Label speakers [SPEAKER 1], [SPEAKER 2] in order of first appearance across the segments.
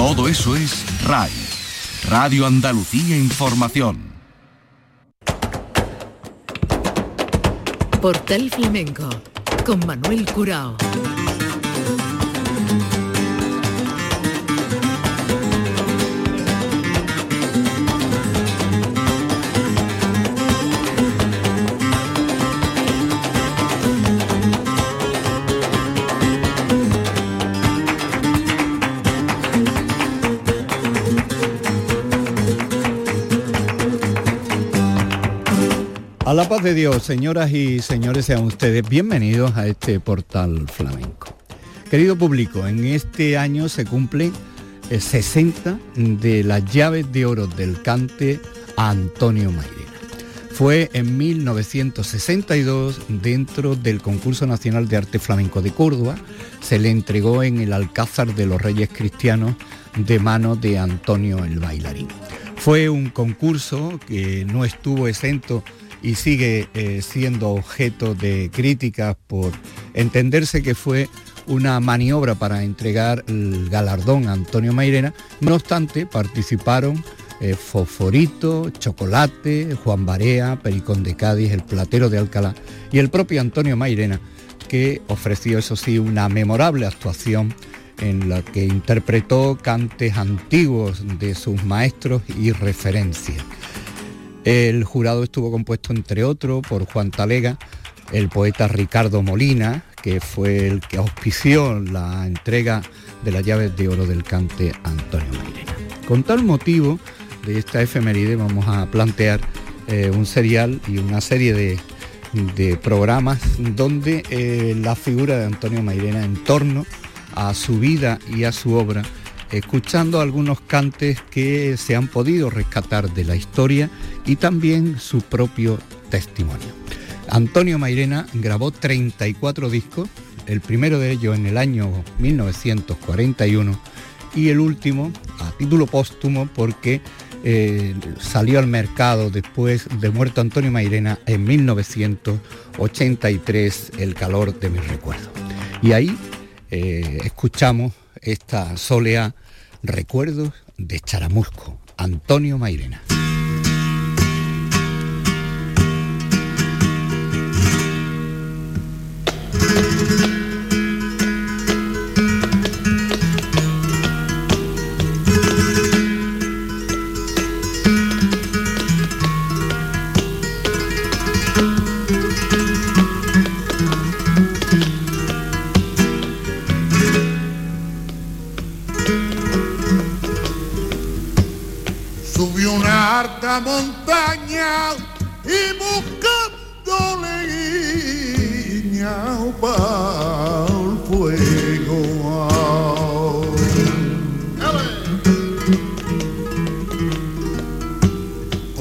[SPEAKER 1] Todo eso es RAI, Radio Andalucía Información.
[SPEAKER 2] Portal Flamenco con Manuel Curao.
[SPEAKER 3] A la paz de Dios, señoras y señores, sean ustedes bienvenidos a este portal flamenco. Querido público, en este año se cumplen 60 eh, de las llaves de oro del cante a Antonio Mairena. Fue en 1962, dentro del Concurso Nacional de Arte Flamenco de Córdoba, se le entregó en el Alcázar de los Reyes Cristianos de mano de Antonio el Bailarín. Fue un concurso que no estuvo exento y sigue eh, siendo objeto de críticas por entenderse que fue una maniobra para entregar el galardón a Antonio Mairena. No obstante, participaron eh, Fosforito, Chocolate, Juan Barea, Pericón de Cádiz, El Platero de Alcalá y el propio Antonio Mairena, que ofreció, eso sí, una memorable actuación en la que interpretó cantes antiguos de sus maestros y referencias. El jurado estuvo compuesto, entre otros, por Juan Talega, el poeta Ricardo Molina, que fue el que auspició la entrega de las llaves de oro del cante Antonio Mairena. Con tal motivo de esta efeméride vamos a plantear eh, un serial y una serie de, programas donde eh, la figura de Antonio Mairena en torno a su vida y a su obra escuchando algunos cantes que se han podido rescatar de la historia y también su propio testimonio. Antonio Mairena grabó 34 discos, el primero de ellos en el año 1941 y el último a título póstumo porque eh, salió al mercado después de muerto Antonio Mairena en 1983, El calor de mis recuerdos. Y ahí eh, escuchamos esta soleá Recuerdos de Charamusco, Antonio Mairena.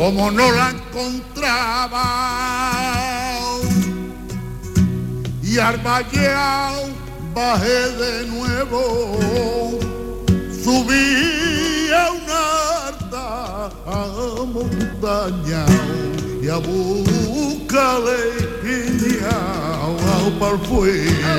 [SPEAKER 4] Como no la encontraba. Y al bajé de nuevo, subí a una montaña y a buscarle piña para el fuego.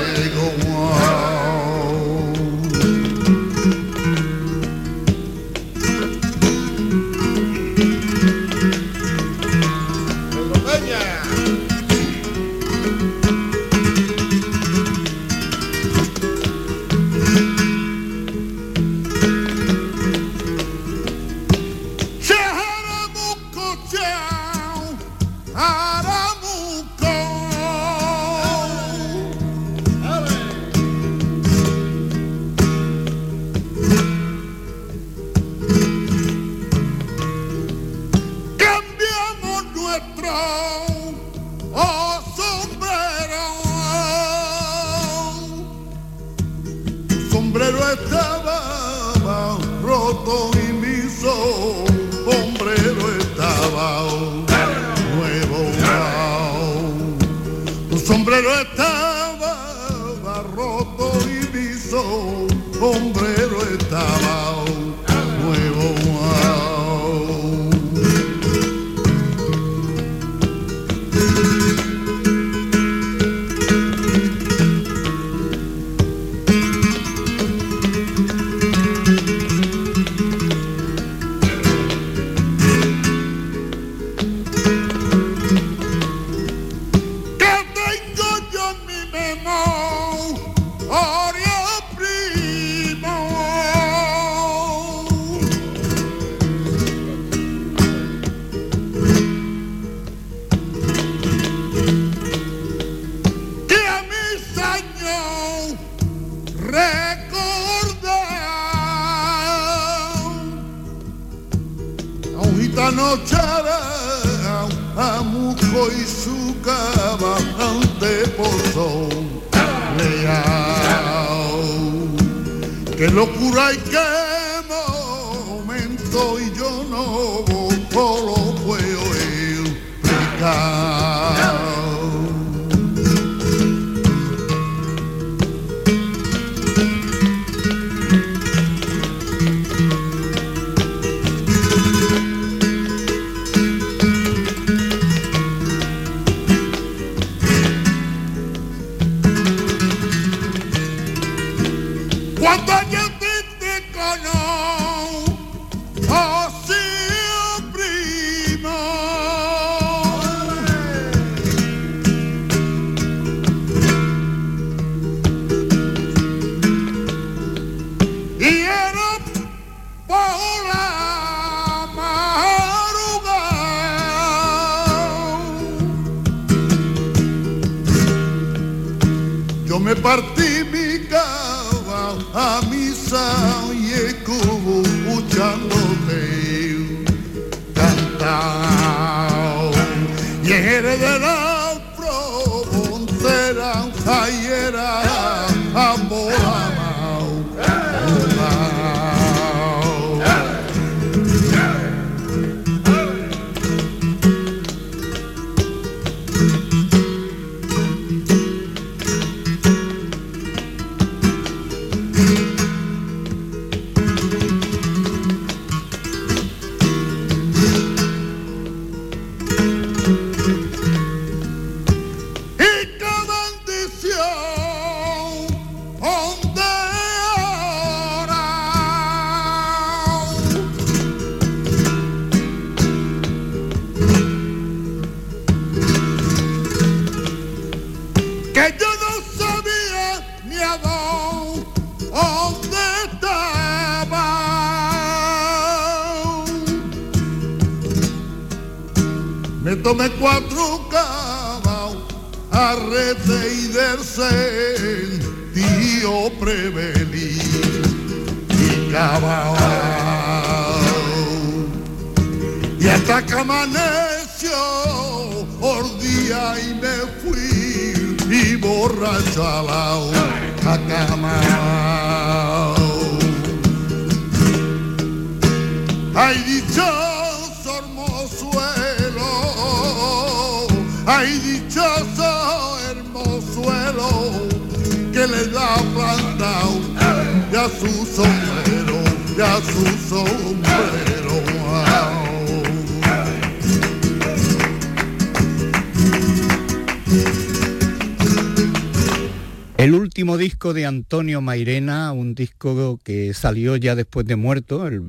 [SPEAKER 3] Mairena, un disco que salió ya después de muerto, el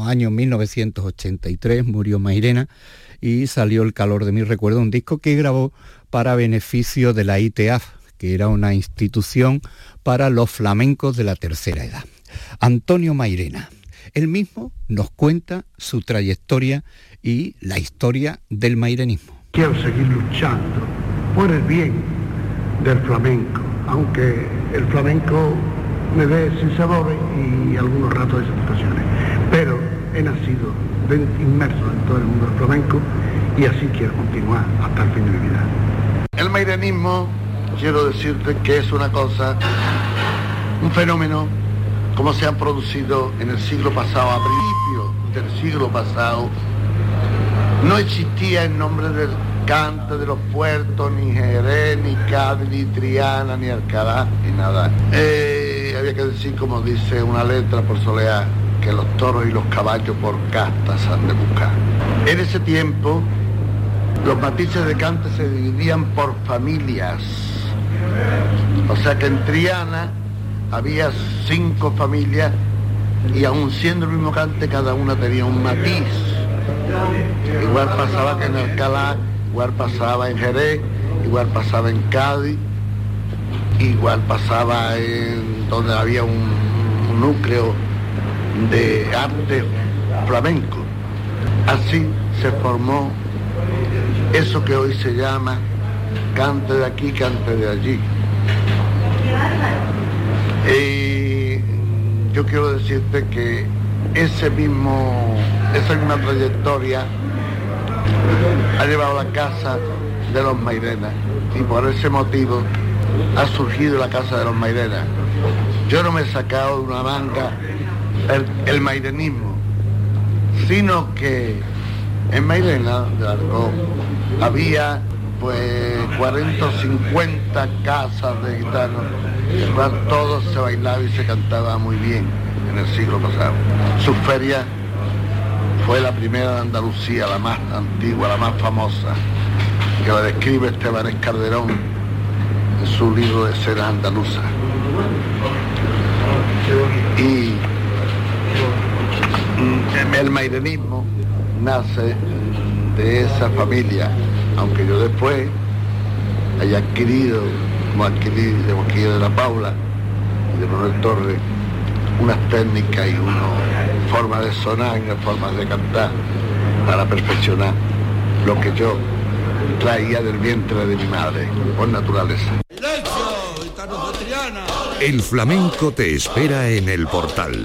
[SPEAKER 3] año 1983 murió Mairena y salió El calor de mi recuerdo, un disco que grabó para beneficio de la ITAF, que era una institución para los flamencos de la tercera edad. Antonio Mairena, él mismo nos cuenta su trayectoria y la historia del mairenismo.
[SPEAKER 5] Quiero seguir luchando por el bien del flamenco, aunque el flamenco me dé sin sabores y algunos ratos de satisfacciones. Pero he nacido inmerso en todo el mundo del flamenco y así quiero continuar hasta el fin de mi vida.
[SPEAKER 6] El mairenismo, quiero decirte que es una cosa, un fenómeno, como se han producido en el siglo pasado, a principios del siglo pasado, no existía el nombre del cante de los puertos, ni Jerez, ni Cádiz, ni Triana, ni Alcalá, ni nada. Eh, había que decir, como dice una letra por solear, que los toros y los caballos por castas han de buscar. En ese tiempo, los matices de cante se dividían por familias. O sea que en Triana había cinco familias y aun siendo el mismo cante, cada una tenía un matiz. Igual pasaba que en Alcalá, igual pasaba en Jerez, igual pasaba en Cádiz, igual pasaba en donde había un, núcleo de arte flamenco. Así se formó eso que hoy se llama cante de aquí, cante de allí. Y yo quiero decirte que ese mismo, esa misma trayectoria
[SPEAKER 5] ha llevado la casa de los Mairena y por ese motivo ha surgido la casa de los Mairena. Yo no me he sacado de una manga el, el sino que en Mairena de Arco había pues 40 o 50 casas de gitanos, en todo se bailaba y se cantaba muy bien en el siglo pasado. Su feria fue la primera de Andalucía, la más antigua, la más famosa, que la describe Esteban Escarderón en su libro de cenas andaluzas. Y mm, el mairenismo nace de esa familia, aunque yo después haya adquirido, como adquirí de Boquilla de la Paula y de Manuel Torres, unas técnicas y una forma de sonar una forma de cantar para perfeccionar lo que yo traía del vientre de mi madre, por naturaleza.
[SPEAKER 1] El flamenco te espera en el portal.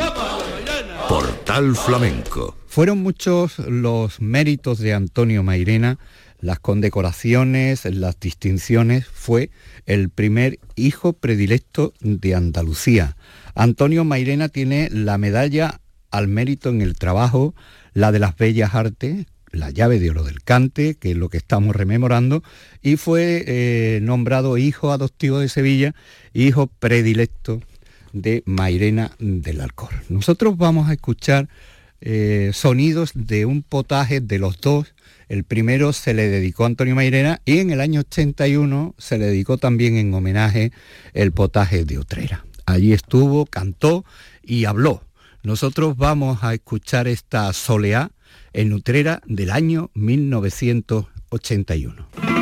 [SPEAKER 1] Portal Flamenco.
[SPEAKER 3] Fueron muchos los méritos de Antonio Mairena, las condecoraciones, las distinciones. Fue el primer hijo predilecto de Andalucía. Antonio Mairena tiene la medalla al mérito en el trabajo, la de las bellas artes, la llave de oro del cante, que es lo que estamos rememorando, y fue eh, nombrado hijo adoptivo de Sevilla, hijo predilecto de Mairena del Alcor. Nosotros vamos a escuchar eh, sonidos de un potaje de los dos. El primero se le dedicó a Antonio Mairena y en el año 81 se le dedicó también en homenaje el potaje de Utrera. Allí estuvo, cantó y habló. Nosotros vamos a escuchar esta soleá en Utrera del año 1981.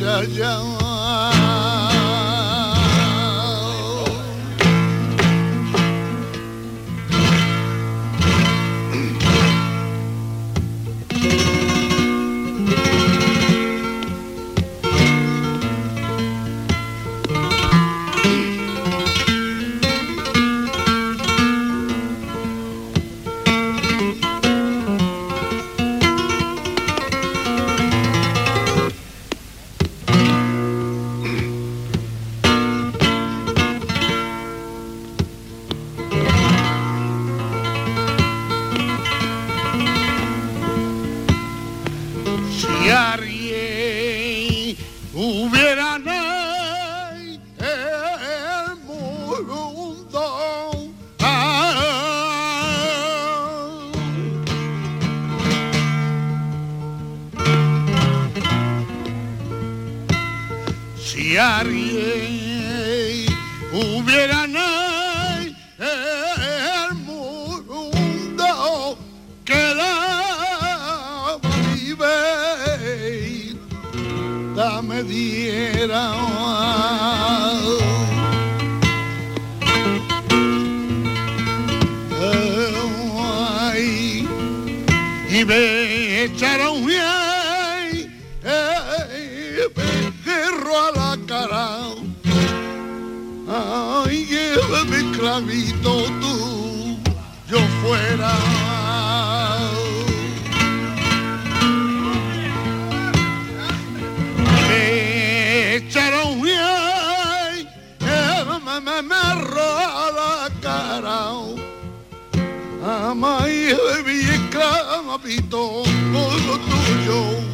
[SPEAKER 6] Ya, todo tuyo,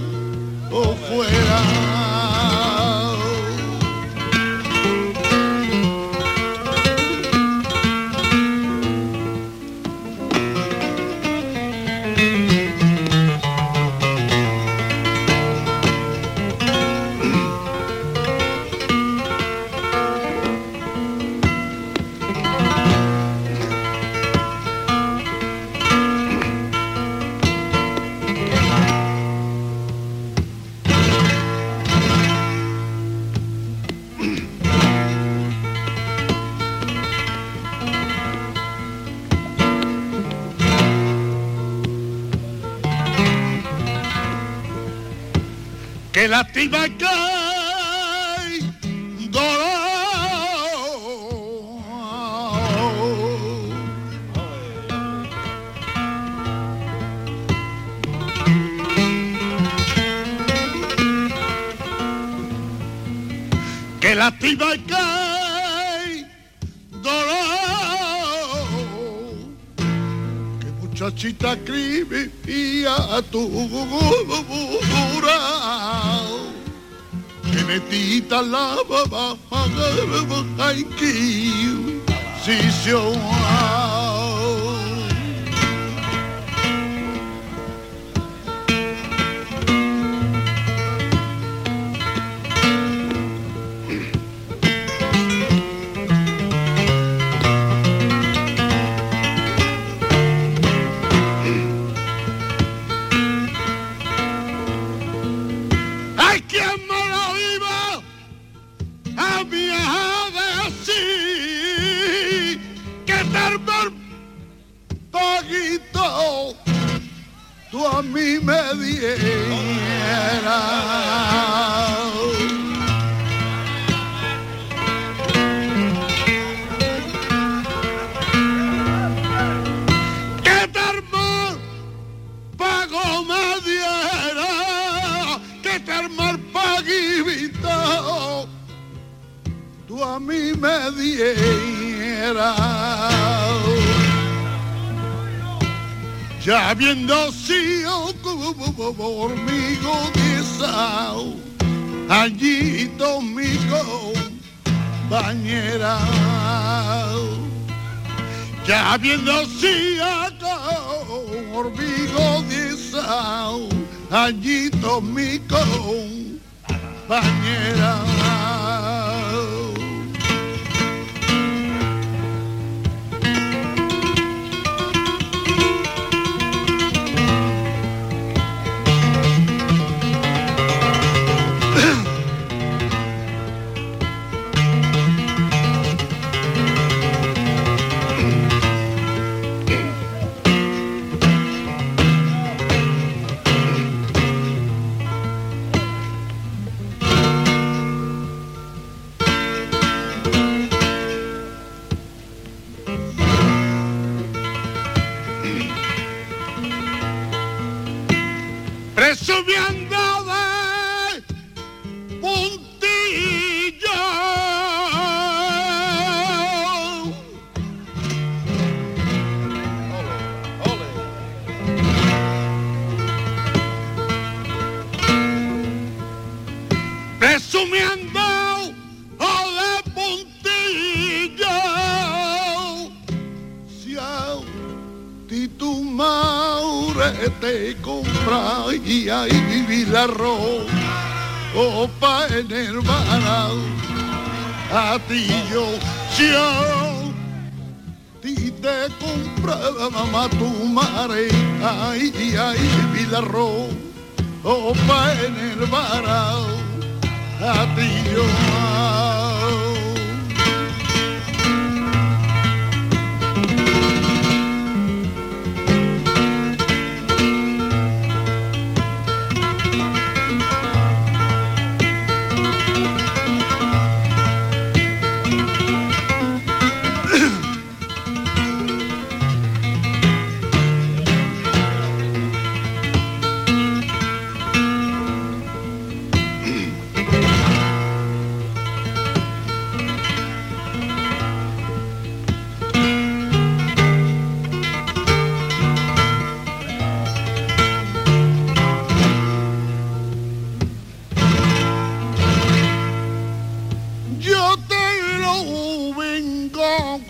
[SPEAKER 6] gato.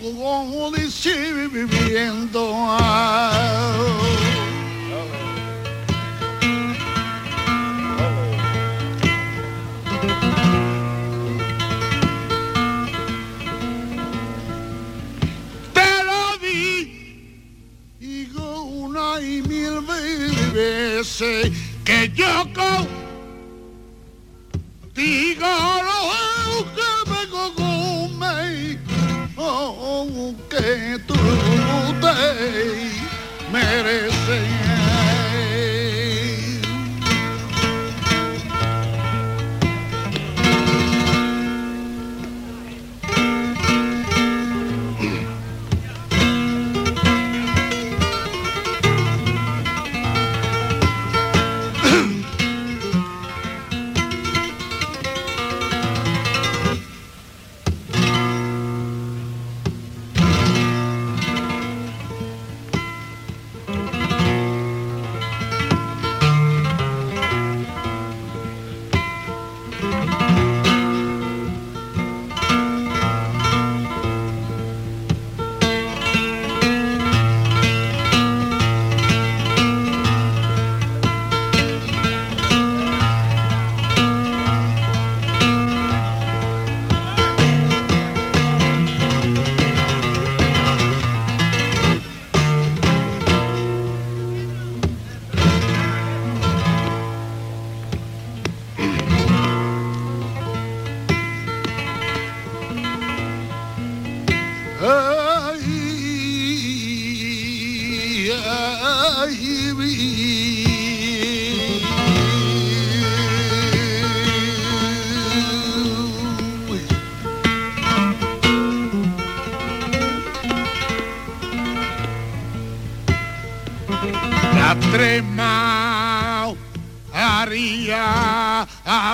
[SPEAKER 6] Como viviendo. Te lo digo una y mil veces que yo contigo que tú te mereces.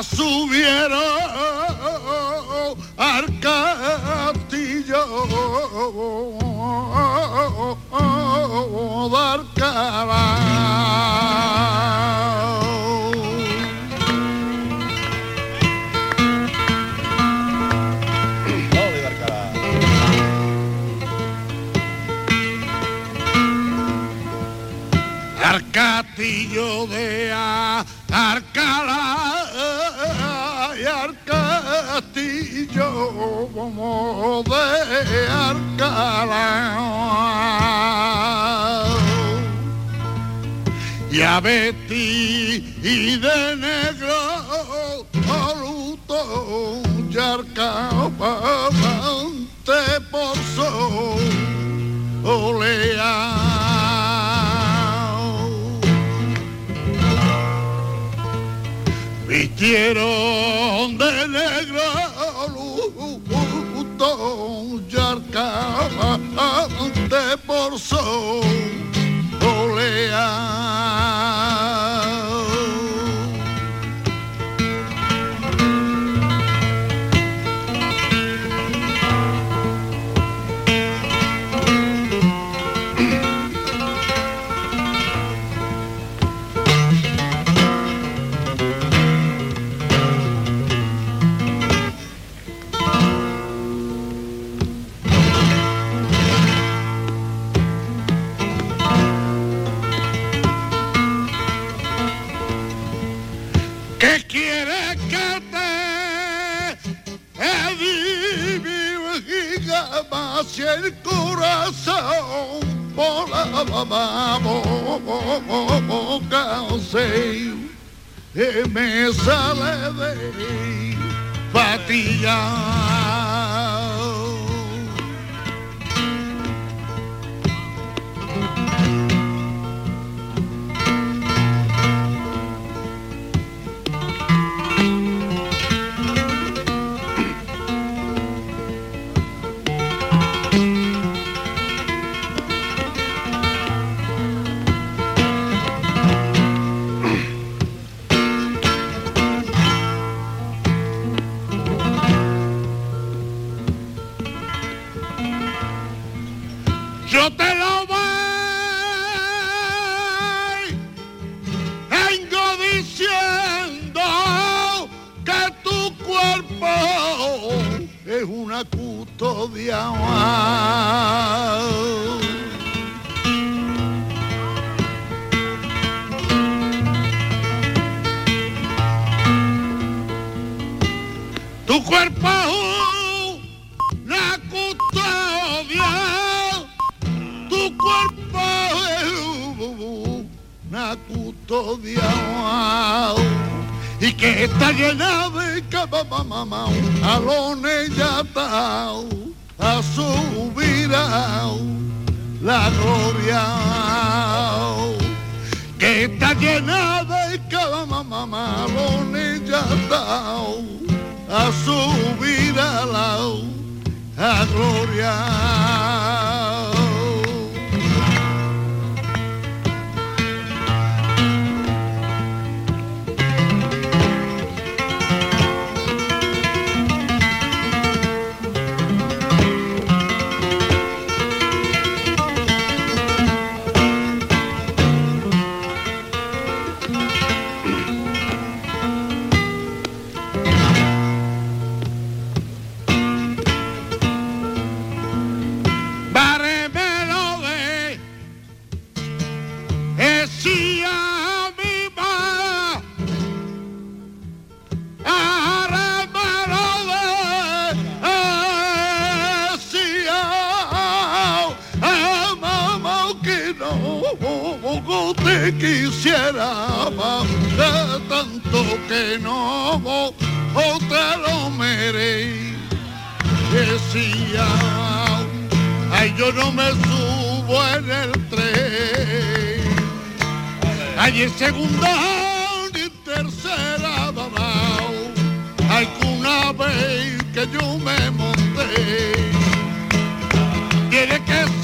[SPEAKER 6] Subieron a y de negro luto y arcabante por sol. Vistieron de negro luto y arcabante por sol sale de fatiga? Custodia
[SPEAKER 4] y que está llena de mamá alones ya a subir la gloria que está llena de mamá alones ya a subir a la gloria. Quisiera más tanto que no otra lo merecía. Ay, yo no me subo en el tren. Ay, en segunda ni tercera mamá. Alguna vez que yo me monté. Tiene que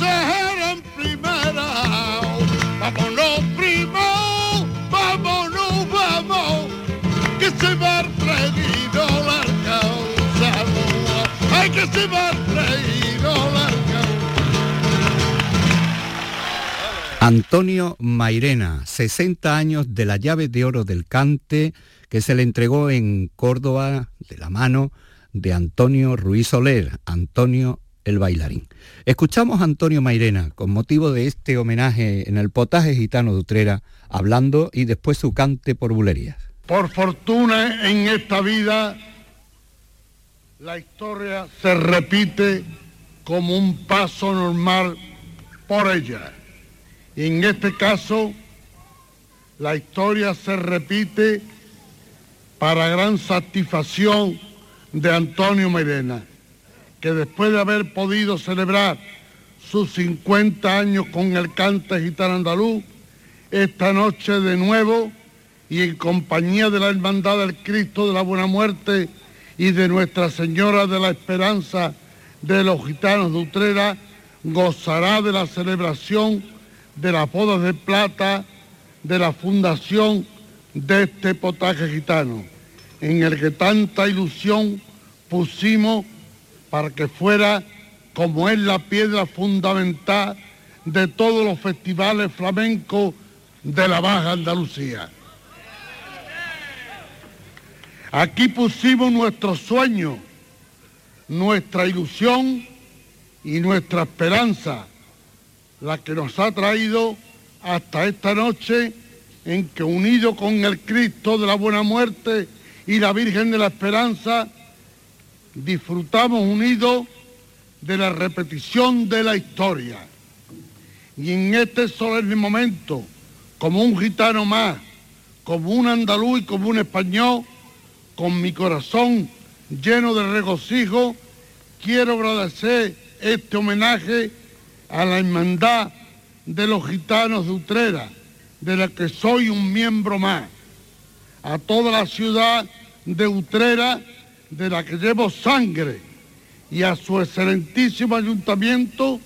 [SPEAKER 3] Antonio Mairena, 60 años de la llave de oro del cante que se le entregó en Córdoba de la mano de Antonio Ruiz Soler, Antonio el bailarín. Escuchamos a Antonio Mairena con motivo de este homenaje en el potaje gitano de Utrera, hablando y después su cante por bulerías.
[SPEAKER 6] Por fortuna en esta vida la historia se repite como un paso normal por ella. Y en este caso, la historia se repite para gran satisfacción de Antonio Mairena que después de haber podido celebrar sus 50 años con el cante gitano andaluz, esta noche de nuevo y en compañía de la Hermandad del Cristo de la Buena Muerte y de Nuestra Señora de la Esperanza de los Gitanos de Utrera, gozará de la celebración de las bodas de plata de la fundación de este potaje gitano, en el que tanta ilusión pusimos para que fuera como es la piedra fundamental de todos los festivales flamencos de la Baja Andalucía. Aquí pusimos nuestro sueño, nuestra ilusión y nuestra esperanza, la que nos ha traído hasta esta noche en que unido con el Cristo de la Buena Muerte y la Virgen de la Esperanza, disfrutamos unidos de la repetición de la historia. Y en este solemne momento, como un gitano más, como un andaluz y como un español, con mi corazón lleno de regocijo, quiero agradecer este homenaje a la hermandad de los gitanos de Utrera, de la que soy un miembro más, a toda la ciudad de Utrera de la que llevo sangre y a su excelentísimo ayuntamiento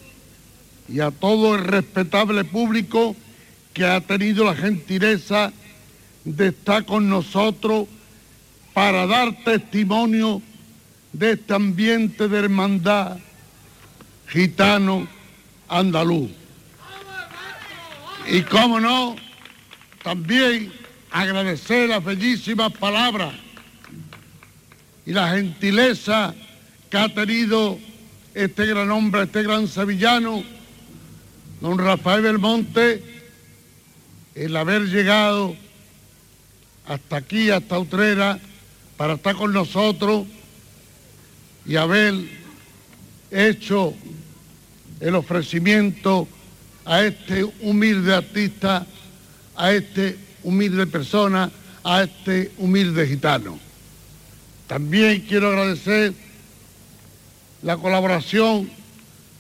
[SPEAKER 6] y a todo el respetable público que ha tenido la gentileza de estar con nosotros para dar testimonio de este ambiente de hermandad gitano andaluz. Y cómo no, también agradecer las bellísimas palabras y la gentileza que ha tenido este gran hombre, este gran sevillano, don Rafael Belmonte, el haber llegado hasta aquí, hasta Utrera, para estar con nosotros y haber hecho el ofrecimiento a este humilde artista, a este humilde persona, a este humilde gitano. También quiero agradecer la colaboración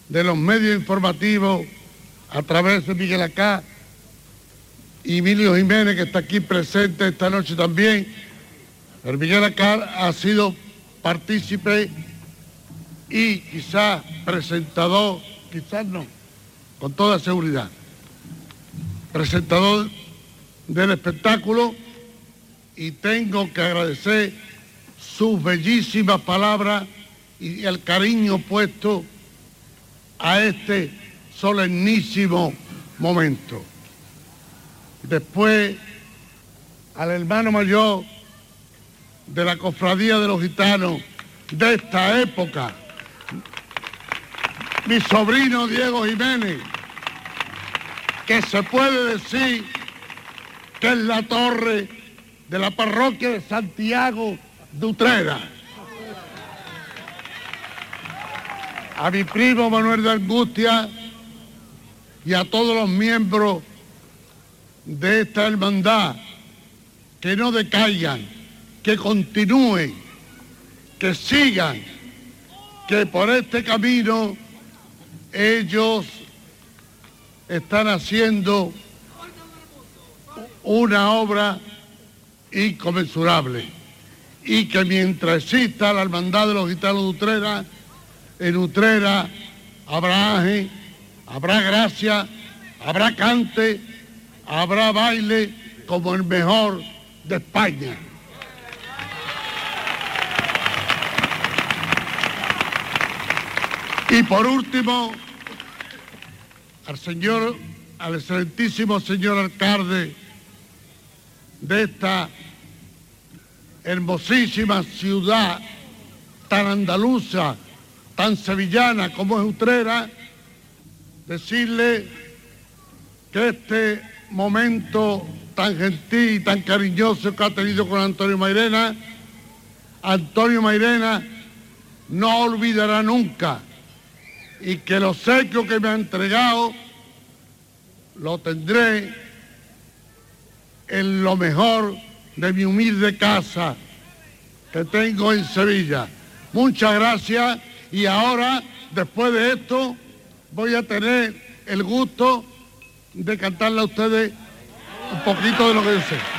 [SPEAKER 6] de los medios informativos a través de Miguel Acá y Emilio Jiménez, que está aquí presente esta noche también. El Miguel Acá ha sido partícipe y quizás presentador, quizás no, con toda seguridad, presentador del espectáculo y tengo que agradecer sus bellísimas palabras y el cariño puesto a este solemnísimo momento. Después al hermano mayor de la cofradía de los gitanos de esta época, mi sobrino Diego Jiménez, que se puede decir que es la torre de la parroquia de Santiago de Utrera. A mi primo Manuel de Angustia y a todos los miembros de esta hermandad que no decaigan, que continúen, que sigan, que por este camino ellos están haciendo una obra inconmensurable y que mientras exista la hermandad de los gitanos de Utrera, en Utrera habrá ángel, habrá gracia, habrá cante, habrá baile como el mejor de España. Y por último, al señor, al excelentísimo señor alcalde de esta hermosísima ciudad tan andaluza, tan sevillana como es Utrera, decirle que este momento tan gentil y tan cariñoso que ha tenido con Antonio Mairena, Antonio Mairena no olvidará nunca y que el obsequio que me ha entregado lo tendré en lo mejor de mi humilde casa que tengo en Sevilla. Muchas gracias y ahora, después de esto, voy a tener el gusto de cantarle a ustedes un poquito de lo que yo sé.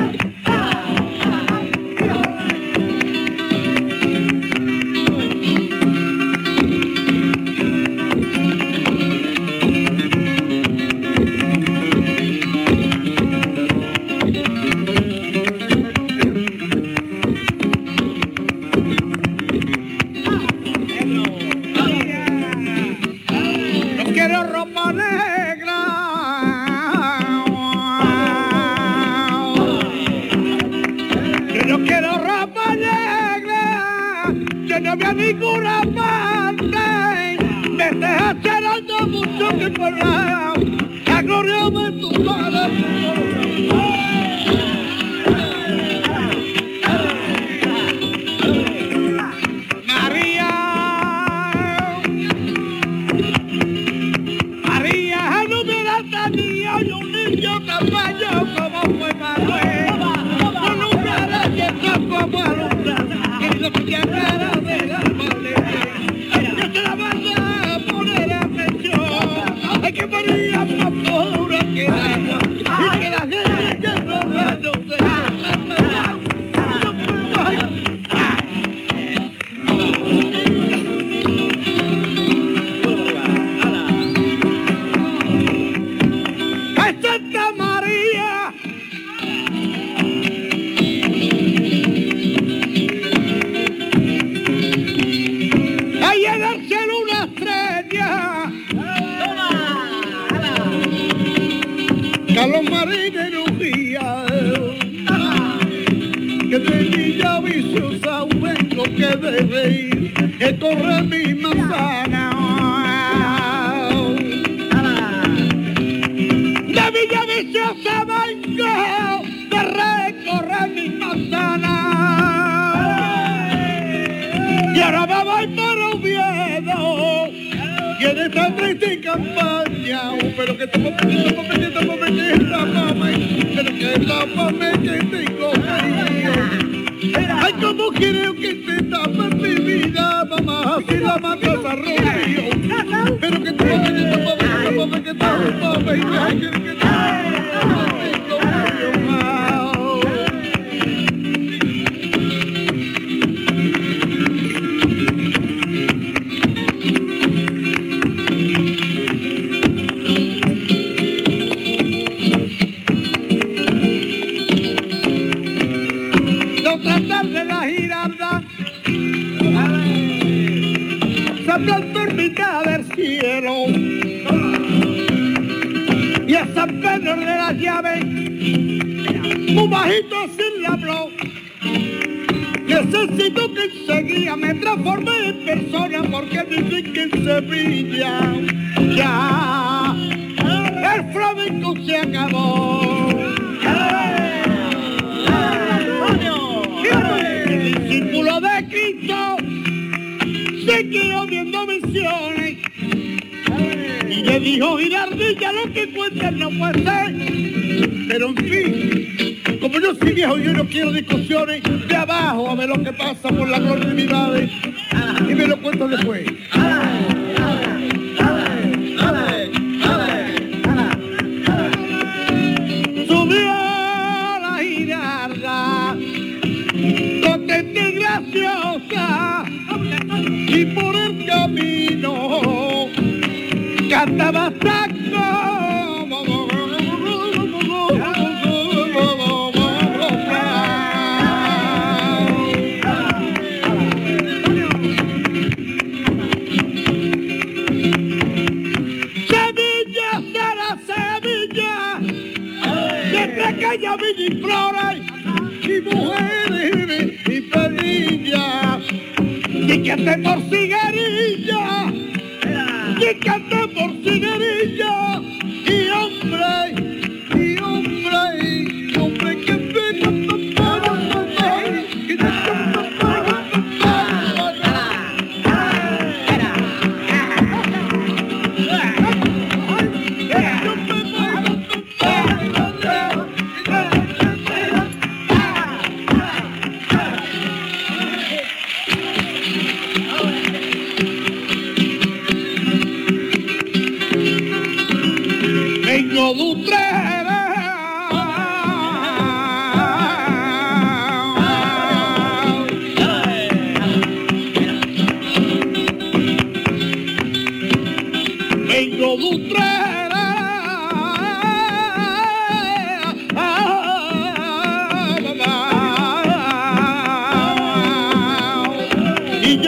[SPEAKER 7] que de Villa Viciosa vengo que de reír, que corre mi manzana. De Villa Viciosa vengo de recorrer mi manzana. En esta triste oh, pero que estamos estamos metiendo, estamos metiendo, estamos pero que metiendo. Ay, como quiero que te tapas mi vida, mamá, así la matas a. Pero que metiendo, estamos metiendo, que metiendo, ay, que que estamos muy bajito así le habló. Necesito que enseguida me transforme en persona porque dicen que en Sevilla ya. El flamenco se acabó. El discípulo de Cristo se quedó viendo misiones. Y le dijo Girardilla lo que cuentas no puede ser pero en fin soy viejo yo no quiero discusiones de abajo a ver lo que pasa por la gloria de mi madre y me lo cuento después. Subió la girarda contenta graciosa y por el camino cantaba villa y mujeres y perillas, y cante por cigarilla,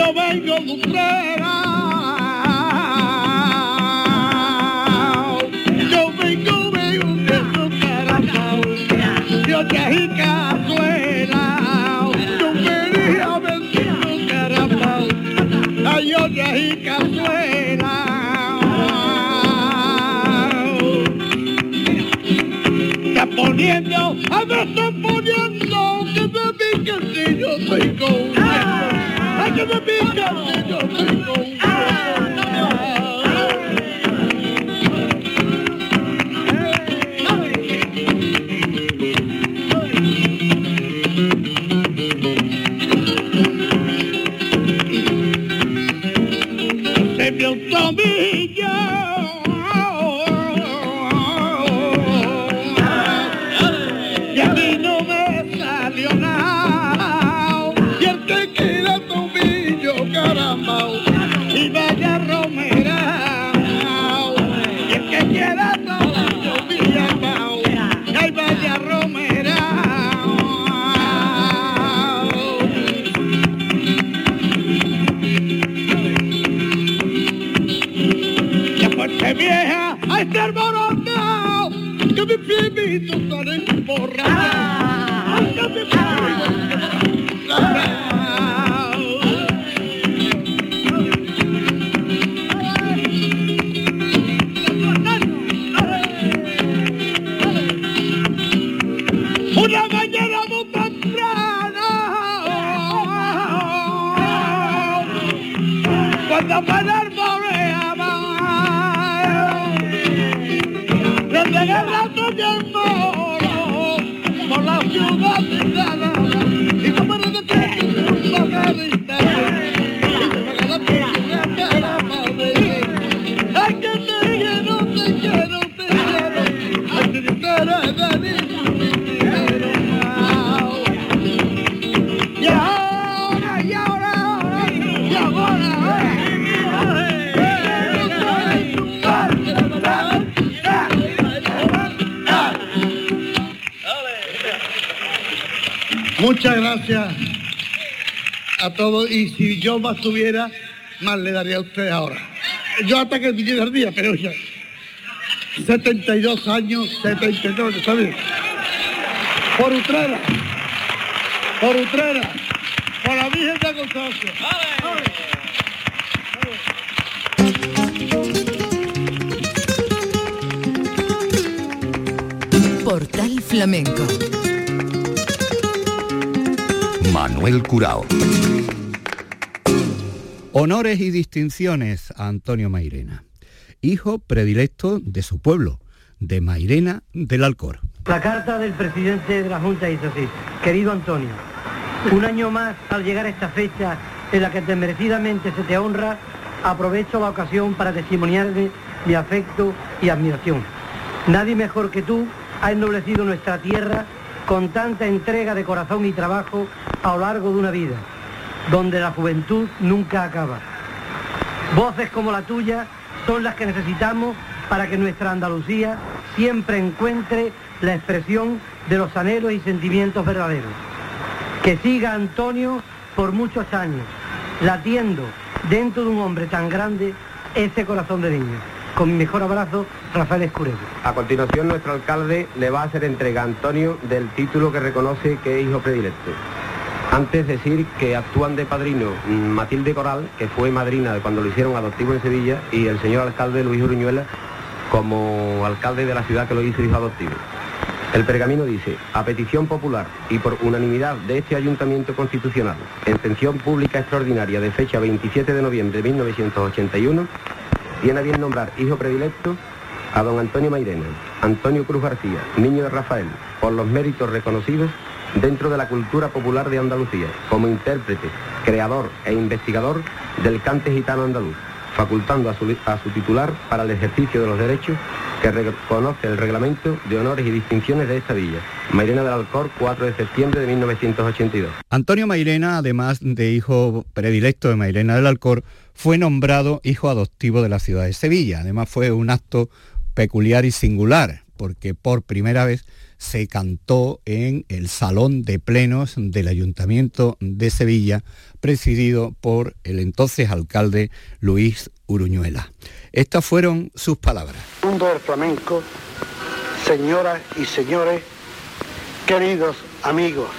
[SPEAKER 7] yo vengo de Utrera. Yo vengo de un carambao, yo te cazuela, yo quería bendito carambao, ay yo te cazuela. Está poniendo, a ver está poniendo, que me pica si yo tengo un beso, ay que me este alborotado, que mi piebito sale borracho. Ay, que mi borracho. Una mañana muy cuando me nervoreaba, Llega el tiempo por la ciudad de Granada y de que
[SPEAKER 5] Muchas gracias a todos y si yo más tuviera, más le daría a ustedes ahora. Yo hasta que viniera el día, pero ya. 72 años, 72, ¿está bien? Por Utrera, por Utrera, por la Virgen de Constancio.
[SPEAKER 2] Portal Flamenco
[SPEAKER 1] Manuel Curao.
[SPEAKER 3] Honores y distinciones a Antonio Mairena, hijo predilecto de su pueblo, de Mairena del Alcor.
[SPEAKER 8] La carta del presidente de la Junta dice así. Querido Antonio, un año más al llegar a esta fecha en la que merecidamente se te honra, aprovecho la ocasión para testimoniarle mi afecto y admiración. Nadie mejor que tú ha ennoblecido nuestra tierra con tanta entrega de corazón y trabajo a lo largo de una vida, donde la juventud nunca acaba. Voces como la tuya son las que necesitamos para que nuestra Andalucía siempre encuentre la expresión de los anhelos y sentimientos verdaderos. Que siga Antonio por muchos años, latiendo dentro de un hombre tan grande ese corazón de niño. Con mi mejor abrazo, Rafael Escurero.
[SPEAKER 9] A continuación, nuestro alcalde le va a hacer entrega a Antonio del título que reconoce que es hijo predilecto. Antes decir que actúan de padrino Matilde Coral, que fue madrina de cuando lo hicieron adoptivo en Sevilla, y el señor alcalde Luis Uruñuela como alcalde de la ciudad que lo hizo hijo adoptivo. El pergamino dice, a petición popular y por unanimidad de este Ayuntamiento Constitucional, en pública extraordinaria de fecha 27 de noviembre de 1981, viene a bien nombrar hijo predilecto a don Antonio Mairena, Antonio Cruz García, niño de Rafael, por los méritos reconocidos dentro de la cultura popular de Andalucía, como intérprete, creador e investigador del cante gitano andaluz, facultando a su, a su titular para el ejercicio de los derechos que reconoce el reglamento de honores y distinciones de esta villa. Mairena del Alcor, 4 de septiembre de 1982.
[SPEAKER 3] Antonio Mairena, además de hijo predilecto de Mairena del Alcor, fue nombrado hijo adoptivo de la ciudad de Sevilla. Además fue un acto peculiar y singular, porque por primera vez se cantó en el Salón de Plenos del Ayuntamiento de Sevilla, presidido por el entonces alcalde Luis Uruñuela. Estas fueron sus palabras.
[SPEAKER 5] Mundo del flamenco, señoras y señores, queridos amigos.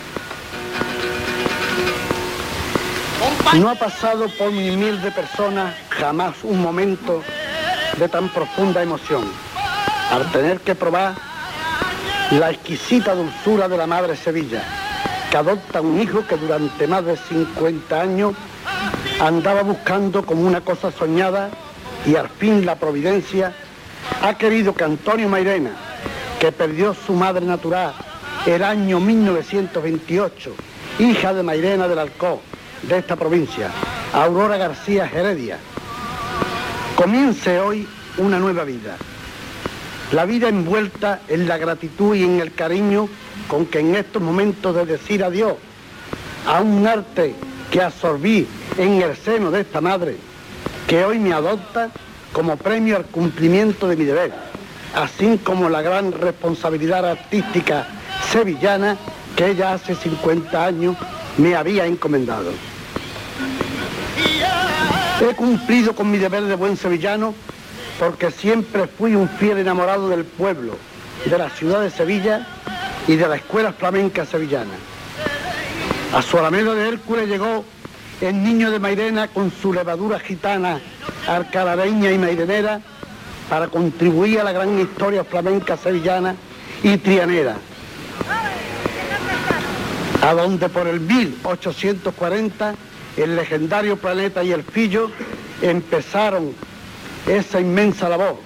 [SPEAKER 5] No ha pasado por mi humilde persona jamás un momento de tan profunda emoción. Al tener que probar la exquisita dulzura de la Madre Sevilla, que adopta un hijo que durante más de 50 años andaba buscando como una cosa soñada y al fin la providencia ha querido que Antonio Mairena, que perdió su madre natural el año 1928, hija de Mairena del Alcó, de esta provincia, Aurora García Heredia, comience hoy una nueva vida. La vida envuelta en la gratitud y en el cariño con que en estos momentos de decir adiós a un arte que absorbí en el seno de esta madre, que hoy me adopta como premio al cumplimiento de mi deber, así como la gran responsabilidad artística sevillana que ella hace 50 años me había encomendado. He cumplido con mi deber de buen sevillano porque siempre fui un fiel enamorado del pueblo, de la ciudad de Sevilla y de la escuela flamenca sevillana. A su alameda de Hércules llegó el niño de Mairena con su levadura gitana, alcalareña y mairenera para contribuir a la gran historia flamenca sevillana y trianera. A donde por el 1840 el legendario planeta y el Fillo empezaron esa inmensa labor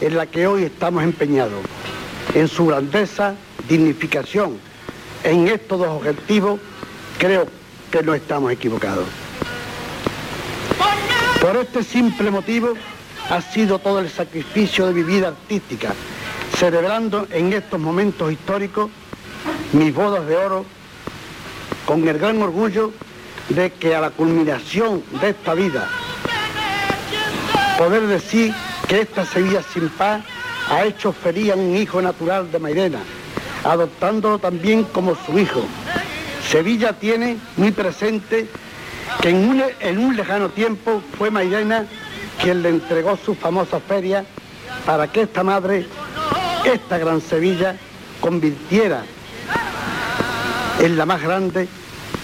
[SPEAKER 5] en la que hoy estamos empeñados. en su grandeza, dignificación. En estos dos objetivos creo que no estamos equivocados. Por este simple motivo ha sido todo el sacrificio de mi vida artística, celebrando en estos momentos históricos mis bodas de oro con el gran orgullo de que a la culminación de esta vida poder decir que esta Sevilla sin paz ha hecho feliz a un hijo natural de Mairena, adoptándolo también como su hijo. Sevilla tiene muy presente que en un, en un lejano tiempo fue Mairena quien le entregó su famosa feria para que esta madre, esta gran Sevilla, convirtiera en la más grande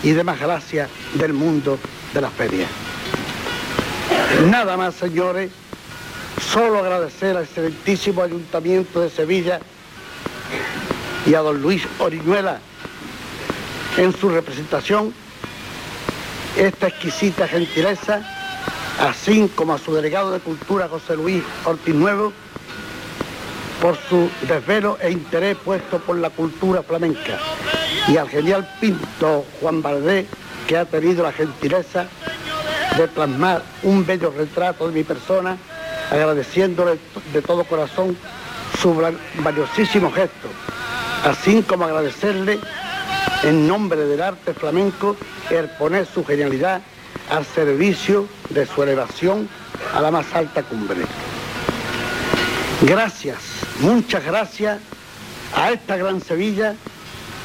[SPEAKER 5] y de más gracia del mundo de las ferias. Nada más, señores, solo agradecer al excelentísimo Ayuntamiento de Sevilla y a don Luis Oriñuela en su representación esta exquisita gentileza, así como a su delegado de Cultura José Luis Ortiz Nuevo, por su desvelo e interés puesto por la cultura flamenca, y al genial pinto Juan Valdés, que ha tenido la gentileza de plasmar un bello retrato de mi persona, agradeciéndole de todo corazón su valiosísimo gesto, así como agradecerle en nombre del arte flamenco el poner su genialidad al servicio de su elevación a la más alta cumbre. Gracias, muchas gracias a esta gran Sevilla,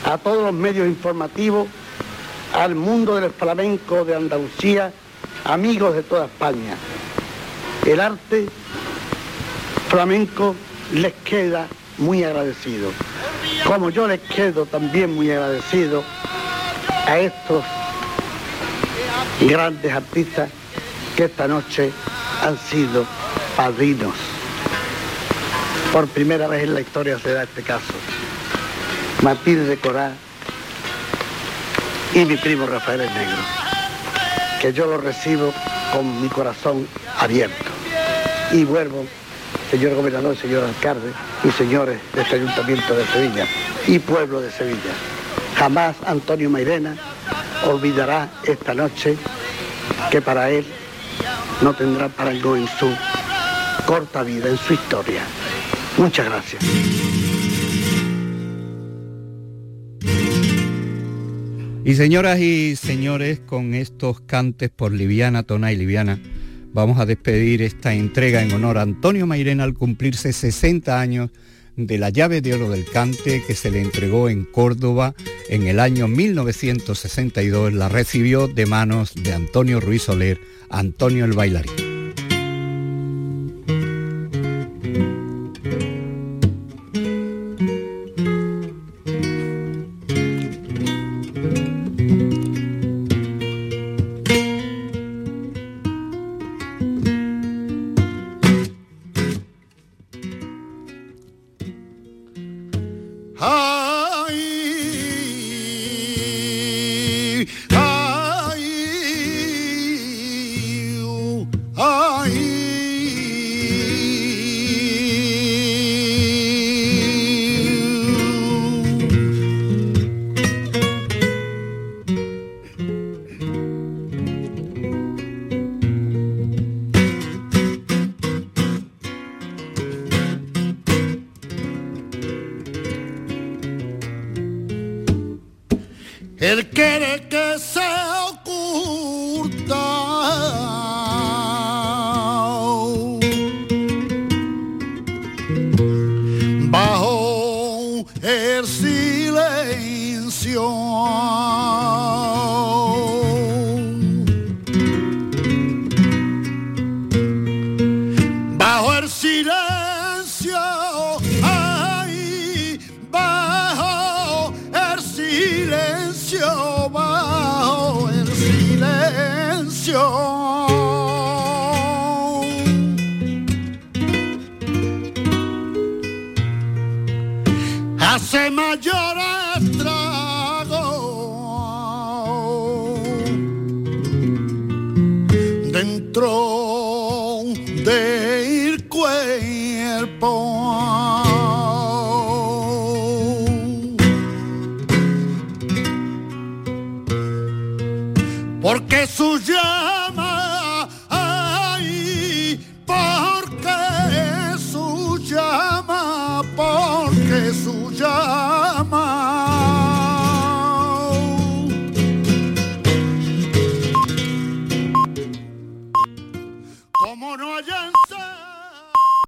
[SPEAKER 5] a todos los medios informativos, al mundo del flamenco de Andalucía, amigos de toda España. El arte flamenco les queda muy agradecido. Como yo les quedo también muy agradecido a estos grandes artistas que esta noche han sido padrinos. Por primera vez en la historia se da este caso. Matilde Corá y mi primo Rafael el Negro, que yo lo recibo con mi corazón abierto. Y vuelvo, señor gobernador, señor alcalde y señores de este ayuntamiento de Sevilla y pueblo de Sevilla. Jamás Antonio Mairena olvidará esta noche que para él no tendrá parangón en su corta vida, en su historia. Muchas gracias.
[SPEAKER 6] Y señoras y señores, con estos cantes por Liviana, Tona y Liviana, vamos a despedir esta entrega en honor a Antonio Mairena al cumplirse 60 años de la llave de oro del cante que se le entregó en Córdoba en el año 1962. La recibió de manos de Antonio Ruiz Soler, Antonio el bailarín.